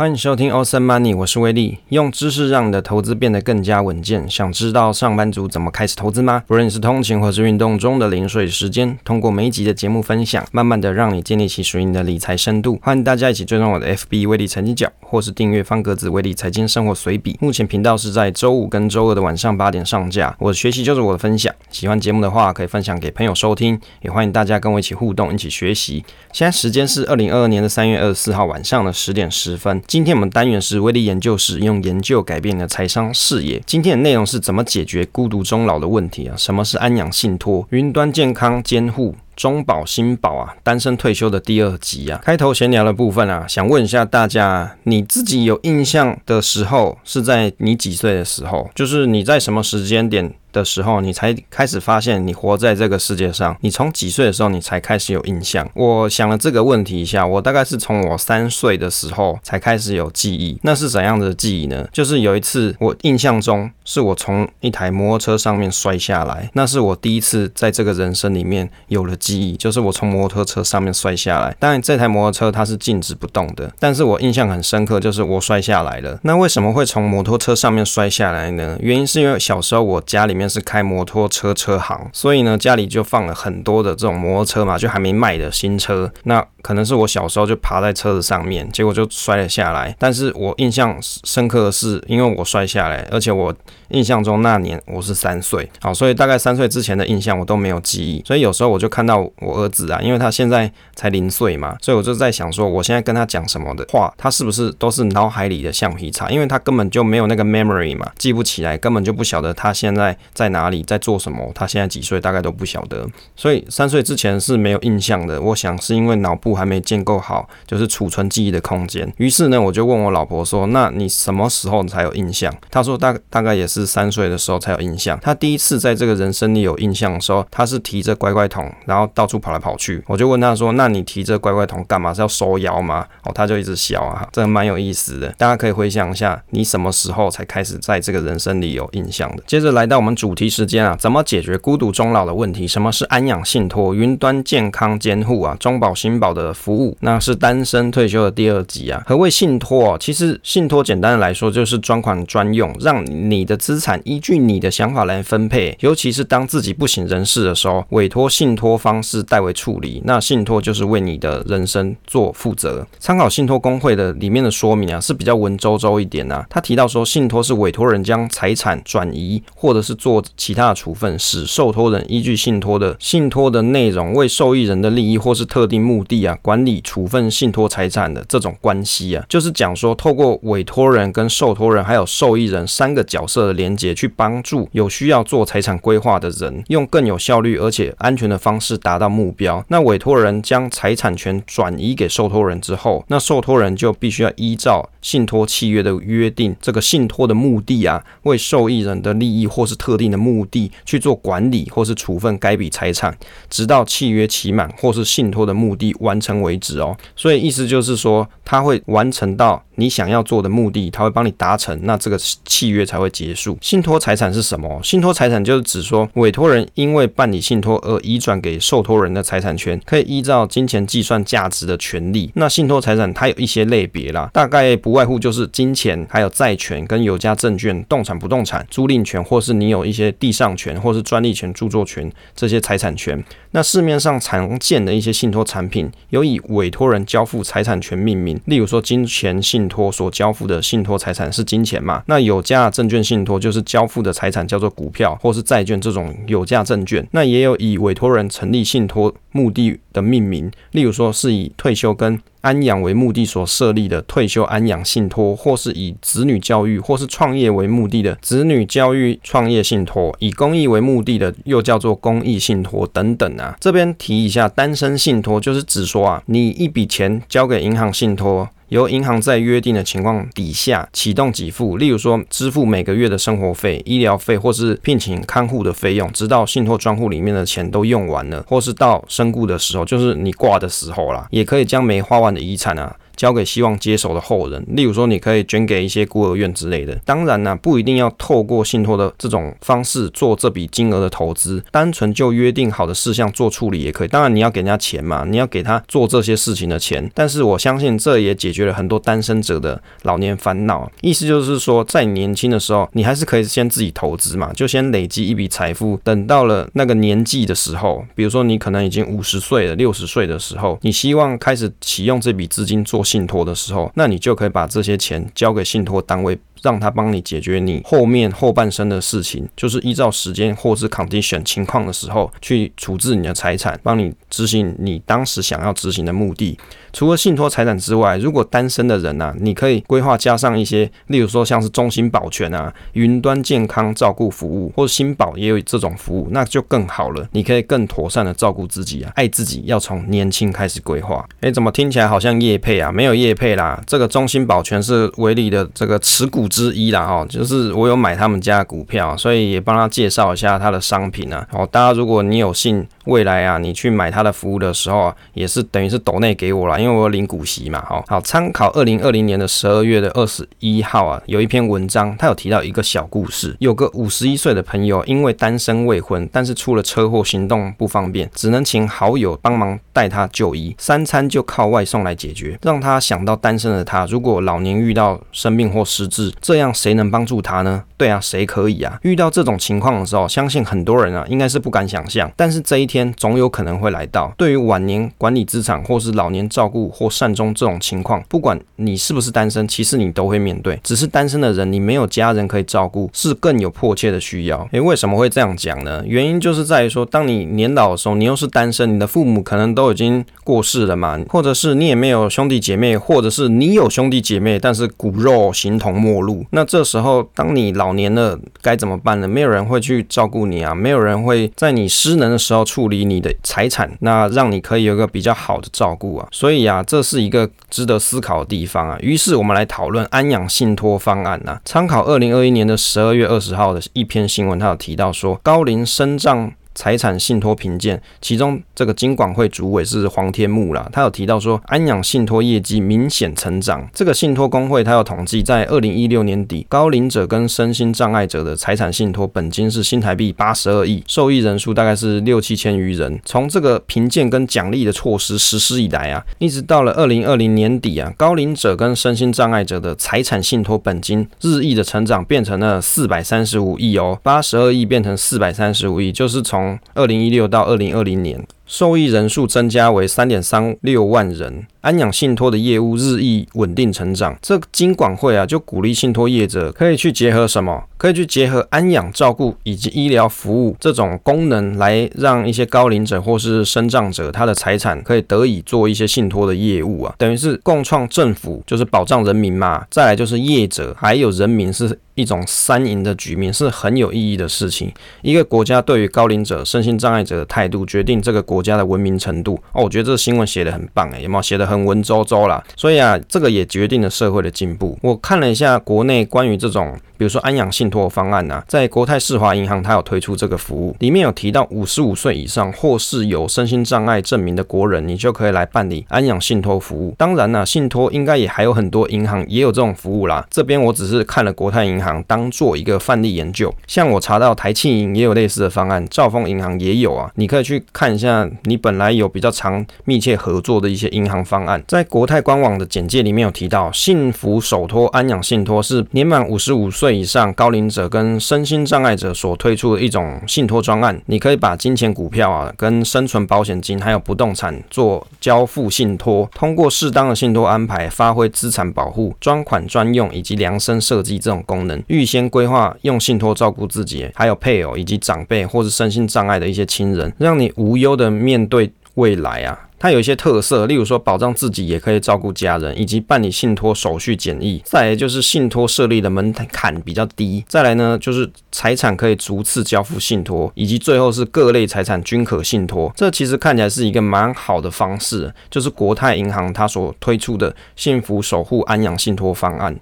欢迎收听 Awesome Money，我是威利，用知识让你的投资变得更加稳健。想知道上班族怎么开始投资吗？不论你是通勤或是运动中的零碎时间，通过每一集的节目分享，慢慢的让你建立起属于你的理财深度。欢迎大家一起追踪我的 FB 威力财经角，或是订阅方格子威利财经生活随笔。目前频道是在周五跟周二的晚上八点上架。我的学习就是我的分享，喜欢节目的话可以分享给朋友收听，也欢迎大家跟我一起互动，一起学习。现在时间是二零二二年的三月二十四号晚上的十点十分。今天我们单元是威力研究室，用研究改变你的财商视野。今天的内容是怎么解决孤独终老的问题啊？什么是安养信托？云端健康监护？中保新保啊，单身退休的第二集啊。开头闲聊的部分啊，想问一下大家，你自己有印象的时候是在你几岁的时候？就是你在什么时间点的时候，你才开始发现你活在这个世界上？你从几岁的时候你才开始有印象？我想了这个问题一下，我大概是从我三岁的时候才开始有记忆。那是怎样的记忆呢？就是有一次我印象中是我从一台摩托车上面摔下来，那是我第一次在这个人生里面有了记忆，就是我从摩托车上面摔下来。当然这台摩托车它是静止不动的，但是我印象很深刻，就是我摔下来了。那为什么会从摩托车上面摔下来呢？原因是因为小时候我家里。面是开摩托车车行，所以呢，家里就放了很多的这种摩托车嘛，就还没卖的新车。那可能是我小时候就爬在车子上面，结果就摔了下来。但是我印象深刻的是，因为我摔下来，而且我印象中那年我是三岁，好，所以大概三岁之前的印象我都没有记忆。所以有时候我就看到到我儿子啊，因为他现在才零岁嘛，所以我就在想说，我现在跟他讲什么的话，他是不是都是脑海里的橡皮擦？因为他根本就没有那个 memory 嘛，记不起来，根本就不晓得他现在。在哪里，在做什么？他现在几岁？大概都不晓得，所以三岁之前是没有印象的。我想是因为脑部还没建构好，就是储存记忆的空间。于是呢，我就问我老婆说：“那你什么时候才有印象？”她说大：“大概也是三岁的时候才有印象。他第一次在这个人生里有印象的时候，他是提着乖乖桶，然后到处跑来跑去。我就问他说：‘那你提这乖乖桶干嘛？是要收腰吗？’哦，他就一直笑啊，这蛮有意思的。大家可以回想一下，你什么时候才开始在这个人生里有印象的？接着来到我们。主题时间啊，怎么解决孤独终老的问题？什么是安养信托、云端健康监护啊？中保新保的服务，那是单身退休的第二集啊。何谓信托？其实信托简单的来说就是专款专用，让你的资产依据你的想法来分配。尤其是当自己不省人事的时候，委托信托方方式代为处理。那信托就是为你的人生做负责。参考信托公会的里面的说明啊，是比较文绉绉一点啊。他提到说，信托是委托人将财产转移或者是做其他的处分，使受托人依据信托的信托的内容，为受益人的利益或是特定目的啊，管理处分信托财产的这种关系啊，就是讲说，透过委托人跟受托人还有受益人三个角色的连接，去帮助有需要做财产规划的人，用更有效率而且安全的方式达到目标。那委托人将财产权转移给受托人之后，那受托人就必须要依照信托契约的约定，这个信托的目的啊，为受益人的利益或是特定的目的去做管理或是处分该笔财产，直到契约期满或是信托的目的完成为止哦。所以意思就是说，他会完成到你想要做的目的，他会帮你达成，那这个契约才会结束。信托财产是什么？信托财产就是指说，委托人因为办理信托而移转给受托人的财产权，可以依照金钱计算价值的权利。那信托财产它有一些类别啦，大概不外乎就是金钱、还有债权、跟有价证券、动产、不动产、租赁权，或是你有一些地上权或是专利权、著作权这些财产权。那市面上常见的一些信托产品，有以委托人交付财产权命名，例如说金钱信托所交付的信托财产是金钱嘛？那有价证券信托就是交付的财产叫做股票或是债券这种有价证券。那也有以委托人成立信托目的的命名，例如说是以退休跟安养为目的所设立的退休安养信托，或是以子女教育或是创业为目的的子女教育创业信托，以公益为目的的又叫做公益信托等等啊。这边提一下，单身信托就是指说啊，你一笔钱交给银行信托。由银行在约定的情况底下启动给付，例如说支付每个月的生活费、医疗费，或是聘请看护的费用，直到信托专户里面的钱都用完了，或是到身故的时候，就是你挂的时候啦，也可以将没花完的遗产啊。交给希望接手的后人。例如说，你可以捐给一些孤儿院之类的。当然呢，不一定要透过信托的这种方式做这笔金额的投资，单纯就约定好的事项做处理也可以。当然，你要给人家钱嘛，你要给他做这些事情的钱。但是我相信这也解决了很多单身者的老年烦恼。意思就是说，在年轻的时候，你还是可以先自己投资嘛，就先累积一笔财富。等到了那个年纪的时候，比如说你可能已经五十岁了、六十岁的时候，你希望开始启用这笔资金做信托的时候，那你就可以把这些钱交给信托单位。让他帮你解决你后面后半生的事情，就是依照时间或是 condition 情况的时候去处置你的财产，帮你执行你当时想要执行的目的。除了信托财产之外，如果单身的人啊，你可以规划加上一些，例如说像是中心保全啊、云端健康照顾服务，或者新保也有这种服务，那就更好了。你可以更妥善的照顾自己啊，爱自己要从年轻开始规划。诶，怎么听起来好像叶配啊？没有叶配啦，这个中心保全是威力的这个持股之一啦，哈，就是我有买他们家股票，所以也帮他介绍一下他的商品啊。好，大家如果你有幸未来啊，你去买他的服务的时候啊，也是等于是抖内给我啦。因为我有领股息嘛，好好参考二零二零年的十二月的二十一号啊，有一篇文章，他有提到一个小故事，有个五十一岁的朋友，因为单身未婚，但是出了车祸，行动不方便，只能请好友帮忙带他就医，三餐就靠外送来解决，让他想到单身的他，如果老年遇到生病或失智，这样谁能帮助他呢？对啊，谁可以啊？遇到这种情况的时候，相信很多人啊，应该是不敢想象，但是这一天总有可能会来到。对于晚年管理资产或是老年照顾或善终这种情况，不管你是不是单身，其实你都会面对。只是单身的人，你没有家人可以照顾，是更有迫切的需要。诶，为什么会这样讲呢？原因就是在于说，当你年老的时候，你又是单身，你的父母可能都已经过世了嘛，或者是你也没有兄弟姐妹，或者是你有兄弟姐妹，但是骨肉形同陌路。那这时候，当你老老年了，该怎么办呢？没有人会去照顾你啊，没有人会在你失能的时候处理你的财产，那让你可以有一个比较好的照顾啊。所以啊，这是一个值得思考的地方啊。于是我们来讨论安养信托方案啊。参考二零二一年的十二月二十号的一篇新闻，他有提到说，高龄生障。财产信托评鉴，其中这个金管会主委是黄天木啦，他有提到说，安养信托业绩明显成长。这个信托工会他有统计，在二零一六年底，高龄者跟身心障碍者的财产信托本金是新台币八十二亿，受益人数大概是六七千余人。从这个评鉴跟奖励的措施实施以来啊，一直到了二零二零年底啊，高龄者跟身心障碍者的财产信托本金日益的成长，变成了四百三十五亿哦，八十二亿变成四百三十五亿，就是从二零一六到二零二零年，受益人数增加为三点三六万人。安养信托的业务日益稳定成长，这个金管会啊就鼓励信托业者可以去结合什么？可以去结合安养照顾以及医疗服务这种功能，来让一些高龄者或是身障者他的财产可以得以做一些信托的业务啊，等于是共创政府就是保障人民嘛，再来就是业者还有人民是一种三赢的局面，是很有意义的事情。一个国家对于高龄者、身心障碍者的态度，决定这个国家的文明程度。哦，我觉得这个新闻写得很棒诶，有没有写得很文绉绉啦？所以啊，这个也决定了社会的进步。我看了一下国内关于这种，比如说安养信托方案啊，在国泰世华银行，它有推出这个服务，里面有提到五十五岁以上或是有身心障碍证明的国人，你就可以来办理安养信托服务。当然呢，信托应该也还有很多银行也有这种服务啦。这边我只是看了国泰银行当做一个范例研究，像我查到台庆银也有类似的方案，兆丰银行也有啊，你可以去看一下你本来有比较长密切合作的一些银行方案。在国泰官网的简介里面有提到，幸福手托安养信托是年满五十五岁以上高龄者跟身心障碍者所推出的一种信托专案。你可以把金钱、股票啊，跟生存保险金还有不动产做交付信托，通过适当的信托安排，发挥资产保护、专款专用以及量身设计这种功能，预先规划用信托照顾自己，还有配偶以及长辈或是身心障碍的一些亲人，让你无忧的面对未来啊。它有一些特色，例如说保障自己也可以照顾家人，以及办理信托手续简易。再来就是信托设立的门槛比较低。再来呢，就是财产可以逐次交付信托，以及最后是各类财产均可信托。这其实看起来是一个蛮好的方式，就是国泰银行它所推出的幸福守护安养信托方案。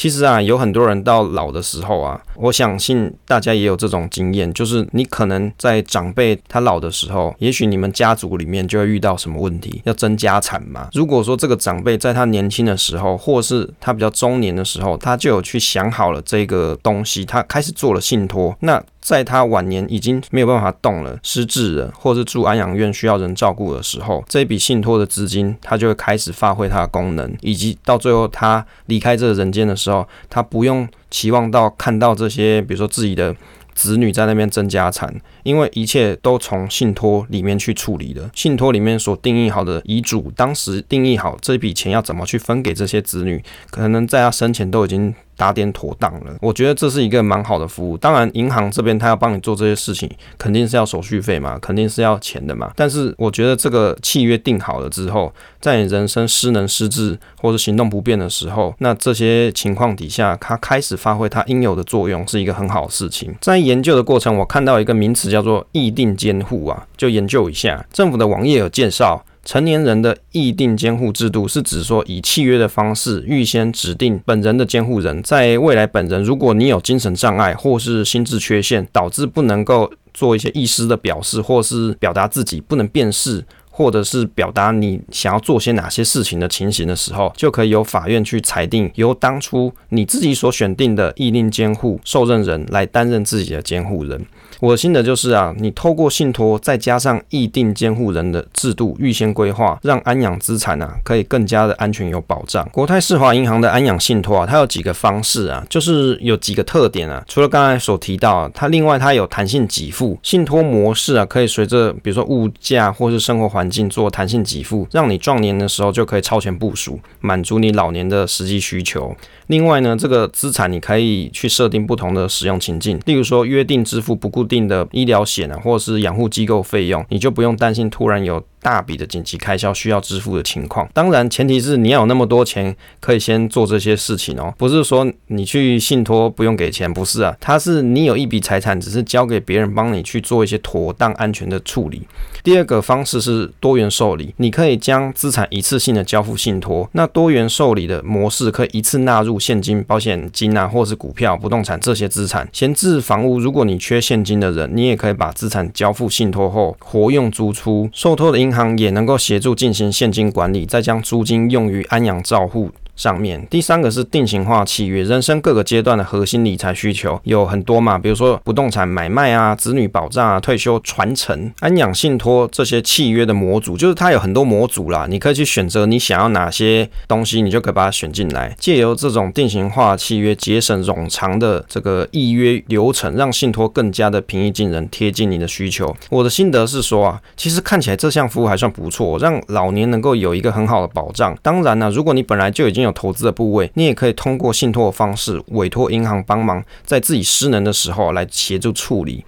其实啊，有很多人到老的时候啊，我相信大家也有这种经验，就是你可能在长辈他老的时候，也许你们家族里面就会遇到什么问题，要争家产嘛。如果说这个长辈在他年轻的时候，或是他比较中年的时候，他就有去想好了这个东西，他开始做了信托，那。在他晚年已经没有办法动了，失智了，或是住安养院需要人照顾的时候，这笔信托的资金，他就会开始发挥它的功能，以及到最后他离开这个人间的时候，他不用期望到看到这些，比如说自己的子女在那边争家产，因为一切都从信托里面去处理的。信托里面所定义好的遗嘱，当时定义好这笔钱要怎么去分给这些子女，可能在他生前都已经。打点妥当了，我觉得这是一个蛮好的服务。当然，银行这边他要帮你做这些事情，肯定是要手续费嘛，肯定是要钱的嘛。但是我觉得这个契约定好了之后，在你人生失能失智或者行动不便的时候，那这些情况底下，它开始发挥它应有的作用，是一个很好的事情。在研究的过程，我看到一个名词叫做意定监护啊，就研究一下，政府的网页有介绍。成年人的意定监护制度是指说，以契约的方式预先指定本人的监护人，在未来本人如果你有精神障碍或是心智缺陷，导致不能够做一些意思的表示，或是表达自己不能辨识，或者是表达你想要做些哪些事情的情形的时候，就可以由法院去裁定，由当初你自己所选定的意定监护受任人来担任自己的监护人。我的心得就是啊，你透过信托，再加上意定监护人的制度，预先规划，让安养资产啊可以更加的安全有保障。国泰世华银行的安养信托啊，它有几个方式啊，就是有几个特点啊。除了刚才所提到啊，它另外它有弹性给付信托模式啊，可以随着比如说物价或是生活环境做弹性给付，让你壮年的时候就可以超前部署，满足你老年的实际需求。另外呢，这个资产你可以去设定不同的使用情境，例如说约定支付不固定的医疗险啊，或是养护机构费用，你就不用担心突然有。大笔的紧急开销需要支付的情况，当然前提是你要有那么多钱可以先做这些事情哦，不是说你去信托不用给钱，不是啊，它是你有一笔财产，只是交给别人帮你去做一些妥当安全的处理。第二个方式是多元受理，你可以将资产一次性的交付信托，那多元受理的模式可以一次纳入现金、保险金啊，或是股票、不动产这些资产。闲置房屋，如果你缺现金的人，你也可以把资产交付信托后活用租出，受托的银行也能够协助进行现金管理，再将租金用于安阳照护。上面第三个是定型化契约，人生各个阶段的核心理财需求有很多嘛，比如说不动产买卖啊、子女保障啊、退休传承、安养信托这些契约的模组，就是它有很多模组啦，你可以去选择你想要哪些东西，你就可以把它选进来。借由这种定型化契约，节省冗长的这个预约流程，让信托更加的平易近人，贴近你的需求。我的心得是说啊，其实看起来这项服务还算不错，让老年能够有一个很好的保障。当然呢、如果你本来就已经有投资的部位，你也可以通过信托的方式委托银行帮忙，在自己失能的时候来协助处理。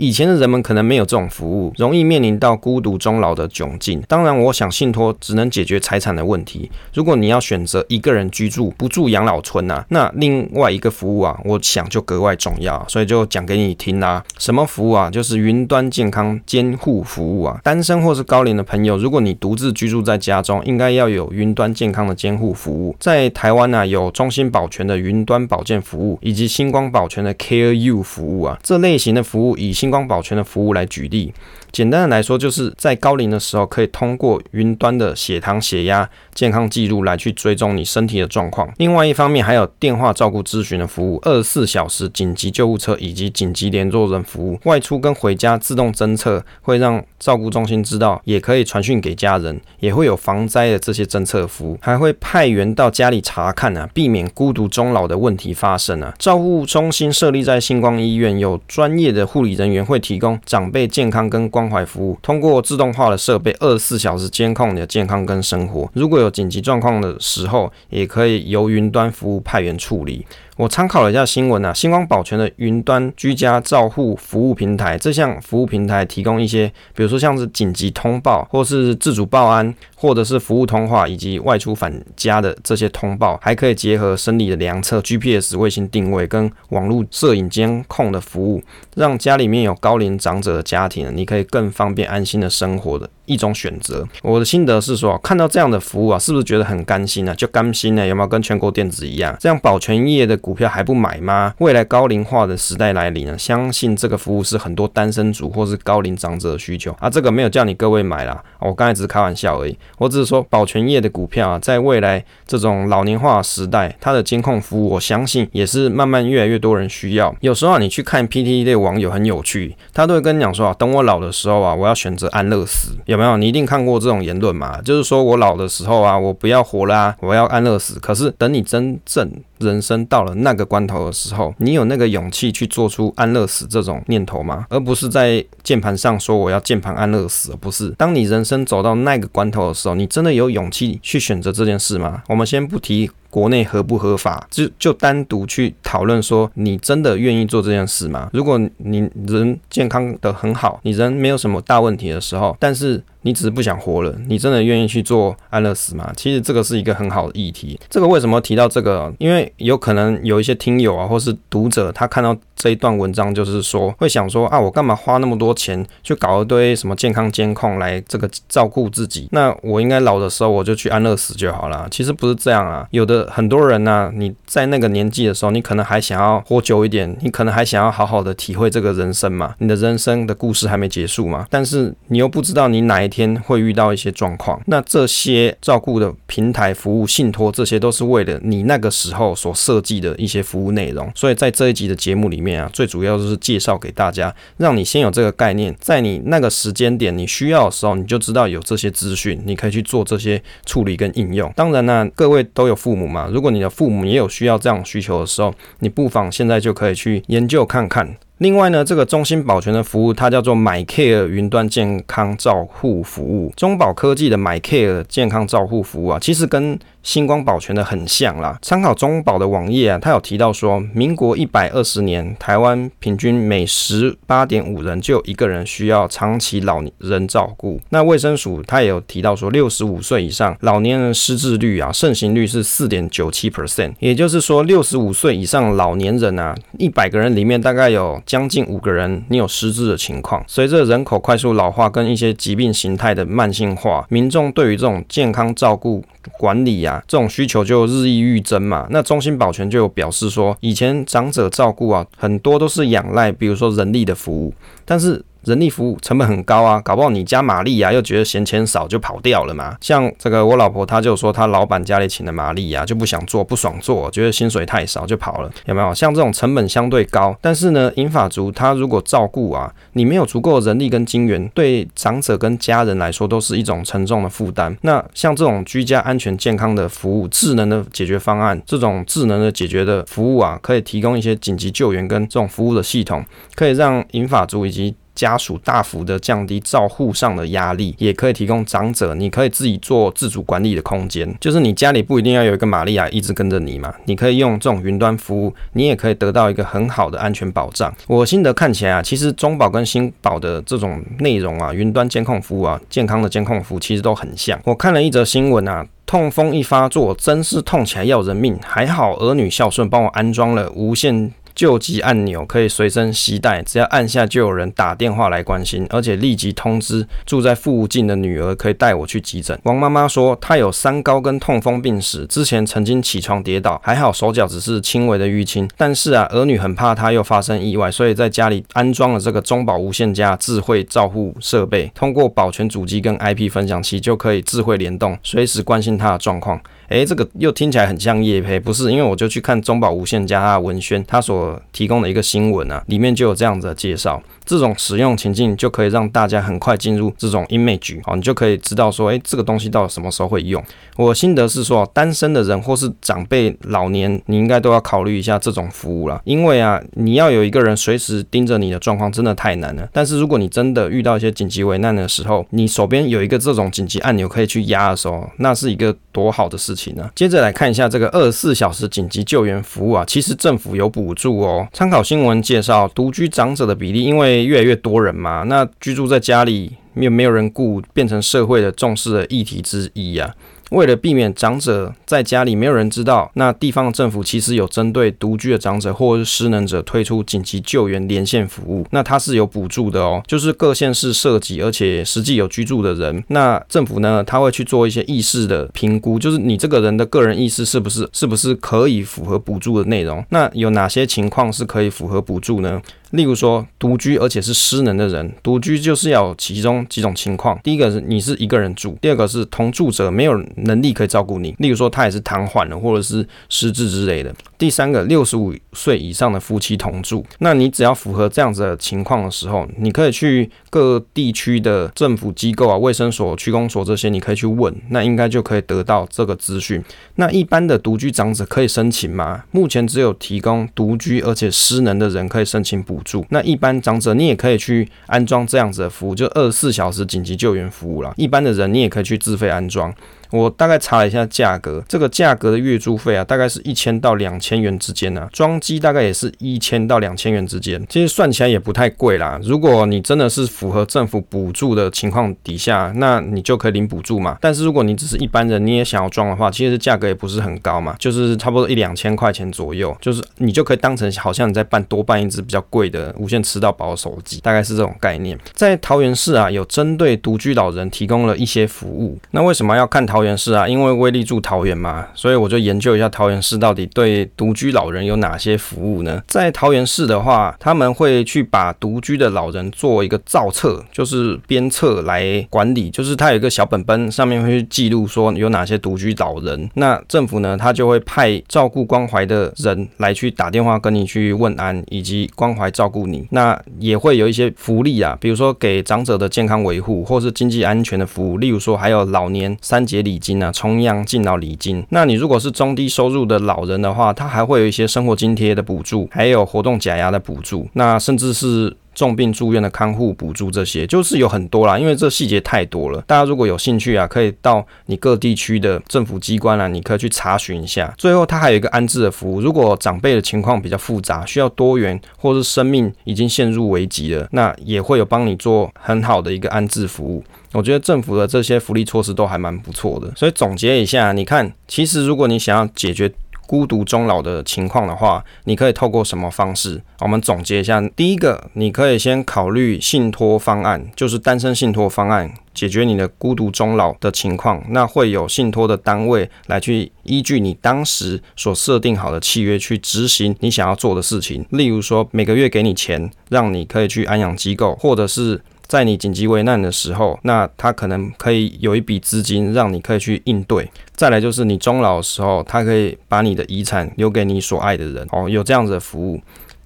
以前的人们可能没有这种服务，容易面临到孤独终老的窘境。当然，我想信托只能解决财产的问题。如果你要选择一个人居住，不住养老村啊，那另外一个服务啊，我想就格外重要。所以就讲给你听啦。什么服务啊？就是云端健康监护服务啊。单身或是高龄的朋友，如果你独自居住在家中，应该要有云端健康的监护服务。在台湾呢，有中心保全的云端保健服务，以及星光保全的 Care You 服务啊。这类型的服务以星光保全的服务来举例。简单的来说，就是在高龄的时候，可以通过云端的血糖、血压、健康记录来去追踪你身体的状况。另外一方面，还有电话照顾咨询的服务，二十四小时紧急救护车以及紧急联络人服务。外出跟回家自动侦测，会让照顾中心知道，也可以传讯给家人，也会有防灾的这些侦测服务，还会派员到家里查看啊，避免孤独终老的问题发生啊。照护中心设立在星光医院，有专业的护理人员会提供长辈健康跟关关怀服务，通过自动化的设备，二十四小时监控你的健康跟生活。如果有紧急状况的时候，也可以由云端服务派员处理。我参考了一下新闻啊，星光保全的云端居家照护服务平台，这项服务平台提供一些，比如说像是紧急通报或是自主报安，或者是服务通话以及外出返家的这些通报，还可以结合生理的量测、GPS 卫星定位跟网络摄影监控的服务，让家里面有高龄长者的家庭，你可以更方便安心的生活的一种选择。我的心得是说，看到这样的服务啊，是不是觉得很甘心呢？就甘心呢？有没有跟全国电子一样？这样保全业的股票还不买吗？未来高龄化的时代来临了，相信这个服务是很多单身族或是高龄长者的需求啊。这个没有叫你各位买啦，我刚才只是开玩笑而已。我只是说保全业的股票啊，在未来这种老年化时代，它的监控服务，我相信也是慢慢越来越多人需要。有时候啊，你去看 PTT 的网友很有趣，他都会跟你讲说啊，等我老的时候啊，我要选择安乐死，有没有？你一定看过这种言论嘛？就是说我老的时候啊，我不要活了啊，我要安乐死。可是等你真正人生到了那个关头的时候，你有那个勇气去做出安乐死这种念头吗？而不是在键盘上说我要键盘安乐死，不是当你人生走到那个关头的时候，你真的有勇气去选择这件事吗？我们先不提。国内合不合法，就就单独去讨论说，你真的愿意做这件事吗？如果你人健康的很好，你人没有什么大问题的时候，但是你只是不想活了，你真的愿意去做安乐死吗？其实这个是一个很好的议题。这个为什么提到这个？因为有可能有一些听友啊，或是读者，他看到这一段文章，就是说会想说啊，我干嘛花那么多钱去搞一堆什么健康监控来这个照顾自己？那我应该老的时候我就去安乐死就好了。其实不是这样啊，有的。很多人呢、你在那个年纪的时候，你可能还想要活久一点，你可能还想要好好的体会这个人生嘛，你的人生的故事还没结束嘛，但是你又不知道你哪一天会遇到一些状况，那这些照顾的平台服务信托，这些都是为了你那个时候所设计的一些服务内容，所以在这一集的节目里面最主要就是介绍给大家，让你先有这个概念，在你那个时间点你需要的时候，你就知道有这些资讯，你可以去做这些处理跟应用。当然呢，各位都有父母。嘛，如果你的父母也有需要这样需求的时候，你不妨现在就可以去研究看看。另外呢，这个中兴保全的服务，它叫做 MyCare 云端健康照护服务。中保科技的 MyCare 健康照护服务啊，其实跟星光保全的很像啦。参考中保的网页啊，它有提到说，民国一百二十年，台湾平均每十八点五人就有一个人需要长期老人照顾。那卫生署它也有提到说，六十五岁以上老年人失智率啊，盛行率是四点九七 percent，也就是说，六十五岁以上老年人啊，一百个人里面大概有。将近五个人，你有失智的情况。随着人口快速老化跟一些疾病形态的慢性化，民众对于这种健康照顾管理啊，这种需求就日益愈增嘛。那中心保全就有表示说，以前长者照顾啊，很多都是仰赖，比如说人力的服务，但是。人力服务成本很高啊，搞不好你加玛丽啊，又觉得嫌钱少就跑掉了嘛。像这个我老婆，她就说她老板家里请的玛丽啊，就不想做，不爽做，觉得薪水太少就跑了，有没有？像这种成本相对高，但是呢，银发族他如果照顾啊，你没有足够人力跟金源，对长者跟家人来说都是一种沉重的负担。那像这种居家安全健康的服务，智能的解决方案，这种智能的解决的服务啊，可以提供一些紧急救援跟这种服务的系统，可以让银发族以及家属大幅的降低照护上的压力，也可以提供长者你可以自己做自主管理的空间。就是你家里不一定要有一个玛利亚一直跟着你嘛，你可以用这种云端服务，你也可以得到一个很好的安全保障。我心得看起来啊，其实中保跟新保的这种内容啊，云端监控服务啊，健康的监控服务其实都很像。我看了一则新闻啊，痛风一发作，真是痛起来要人命，还好儿女孝顺，帮我安装了无线。救急按钮可以随身携带，只要按下就有人打电话来关心，而且立即通知住在附近的女儿可以带我去急诊。王妈妈说她有三高跟痛风病史，之前曾经起床跌倒，还好手脚只是轻微的淤青，但是啊儿女很怕她又发生意外，所以在家里安装了这个中保无线家智慧照护设备，通过保全主机跟 IP 分享器就可以智慧联动，随时关心她的状况。诶，这个又听起来很像叶培，不是？因为我就去看中保无线家他的文宣，他所提供的一个新闻啊，里面就有这样子的介绍。这种使用情境就可以让大家很快进入这种 image 哦，你就可以知道说，诶，这个东西到底什么时候会用。我心得是说，单身的人或是长辈、老年，你应该都要考虑一下这种服务啦。因为啊，你要有一个人随时盯着你的状况，真的太难了。但是如果你真的遇到一些紧急危难的时候，你手边有一个这种紧急按钮可以去压的时候，那是一个多好的事情呢。接着来看一下这个二十四小时紧急救援服务啊，其实政府有补助哦。参考新闻介绍，独居长者的比例因为越来越多人嘛，那居住在家里又没有人顾，变成社会的重视的议题之一呀、为了避免长者在家里没有人知道，那地方政府其实有针对独居的长者或是失能者推出紧急救援连线服务，那它是有补助的哦，就是各县市涉及而且实际有居住的人，那政府呢，他会去做一些意识的评估，就是你这个人的个人意识是不是是不是可以符合补助的内容，那有哪些情况是可以符合补助呢？例如说，独居而且是失能的人，独居就是要其中几种情况。第一个是你是一个人住，第二个是同住者没有能力可以照顾你，例如说他也是瘫痪了或者是失智之类的。第三个，六十五岁以上的夫妻同住，那你只要符合这样子的情况的时候，你可以去各地区的政府机构啊、卫生所、区公所这些，你可以去问，那应该就可以得到这个资讯。那一般的独居长者可以申请吗？目前只有提供独居而且失能的人可以申请补助。那一般长者，你也可以去安装这样子的服务，就二十四小时紧急救援服务啦。一般的人，你也可以去自费安装。我大概查了一下价格，这个价格的月租费啊，大概是一千到两千千元之间呢、装机大概也是一千到两千元之间，其实算起来也不太贵啦。如果你真的是符合政府补助的情况底下，那你就可以领补助嘛。但是如果你只是一般人，你也想要装的话，其实价格也不是很高嘛，就是差不多一两千块钱左右，就是你就可以当成好像你在办多办一支比较贵的无线吃到饱手机，大概是这种概念。在桃园市啊，有针对独居老人提供了一些服务。那为什么要看桃？桃园市啊，因为威力住桃园嘛，所以我就研究一下桃园市到底对独居老人有哪些服务呢？在桃园市的话，他们会去把独居的老人做一个造册，就是编册来管理，就是他有一个小本本，上面会去记录说有哪些独居老人。那政府呢，他就会派照顾关怀的人来去打电话跟你去问安，以及关怀照顾你。那也会有一些福利啊，比如说给长者的健康维护，或是经济安全的服务，例如说还有老年三节。礼金啊，重阳敬老礼金。那你如果是中低收入的老人的话，他还会有一些生活津贴的补助，还有活动假牙的补助，那甚至是重病住院的看护补助，这些就是有很多啦。因为这细节太多了，大家如果有兴趣啊，可以到你各地区的政府机关啊，你可以去查询一下。最后，它还有一个安置的服务，如果长辈的情况比较复杂，需要多元，或是生命已经陷入危机了，那也会有帮你做很好的一个安置服务。我觉得政府的这些福利措施都还蛮不错的，所以总结一下，你看，其实如果你想要解决孤独终老的情况的话，你可以透过什么方式？我们总结一下，第一个，你可以先考虑信托方案，就是单身信托方案，解决你的孤独终老的情况。那会有信托的单位来去依据你当时所设定好的契约去执行你想要做的事情，例如说每个月给你钱，让你可以去安养机构，或者是。在你紧急危难的时候，那他可能可以有一笔资金让你可以去应对。再来就是你终老的时候，他可以把你的遗产留给你所爱的人。哦，有这样子的服务。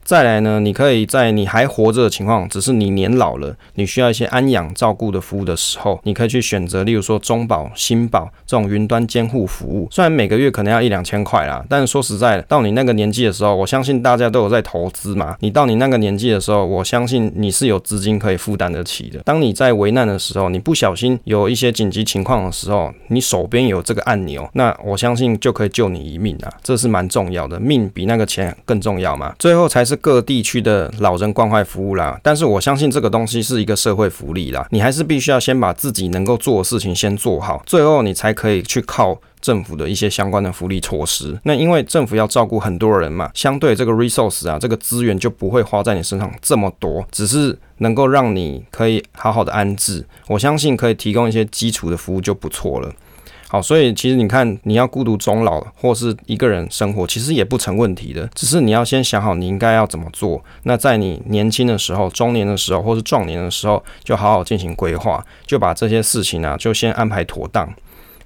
再来呢，你可以在你还活着的情况，只是你年老了，你需要一些安养照顾的服务的时候，你可以去选择，例如说中保、新保这种云端监护服务。虽然每个月可能要一两千块啦，但说实在的，到你那个年纪的时候，我相信大家都有在投资嘛。你到你那个年纪的时候，我相信你是有资金可以负担得起的。当你在危难的时候，你不小心有一些紧急情况的时候，你手边有这个按钮，那我相信就可以救你一命啊，这是蛮重要的，命比那个钱更重要嘛。最后才是。各地区的老人关怀服务啦，但是我相信这个东西是一个社会福利啦，你还是必须要先把自己能够做的事情先做好，最后你才可以去靠政府的一些相关的福利措施。那因为政府要照顾很多人嘛，相对这个 resource 啊，这个资源就不会花在你身上这么多，只是能够让你可以好好的安置，我相信可以提供一些基础的服务就不错了。好，所以其实你看，你要孤独终老或是一个人生活，其实也不成问题的。只是你要先想好你应该要怎么做。那在你年轻的时候、中年的时候或是壮年的时候，就好好进行规划，就把这些事情啊，就先安排妥当。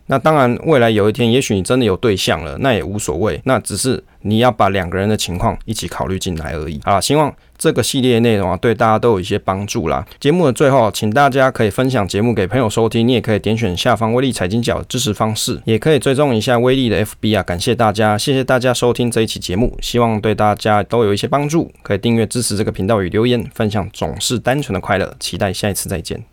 那当然，未来有一天，也许你真的有对象了，那也无所谓。那只是你要把两个人的情况一起考虑进来而已。好，希望这个系列内容啊，对大家都有一些帮助啦。节目的最后，请大家可以分享节目给朋友收听，你也可以点选下方威力财经角支持方式，也可以追踪一下威力的 FB 啊。感谢大家，谢谢大家收听这一期节目，希望对大家都有一些帮助。可以订阅支持这个频道与留言分享，总是单纯的快乐。期待下一次再见。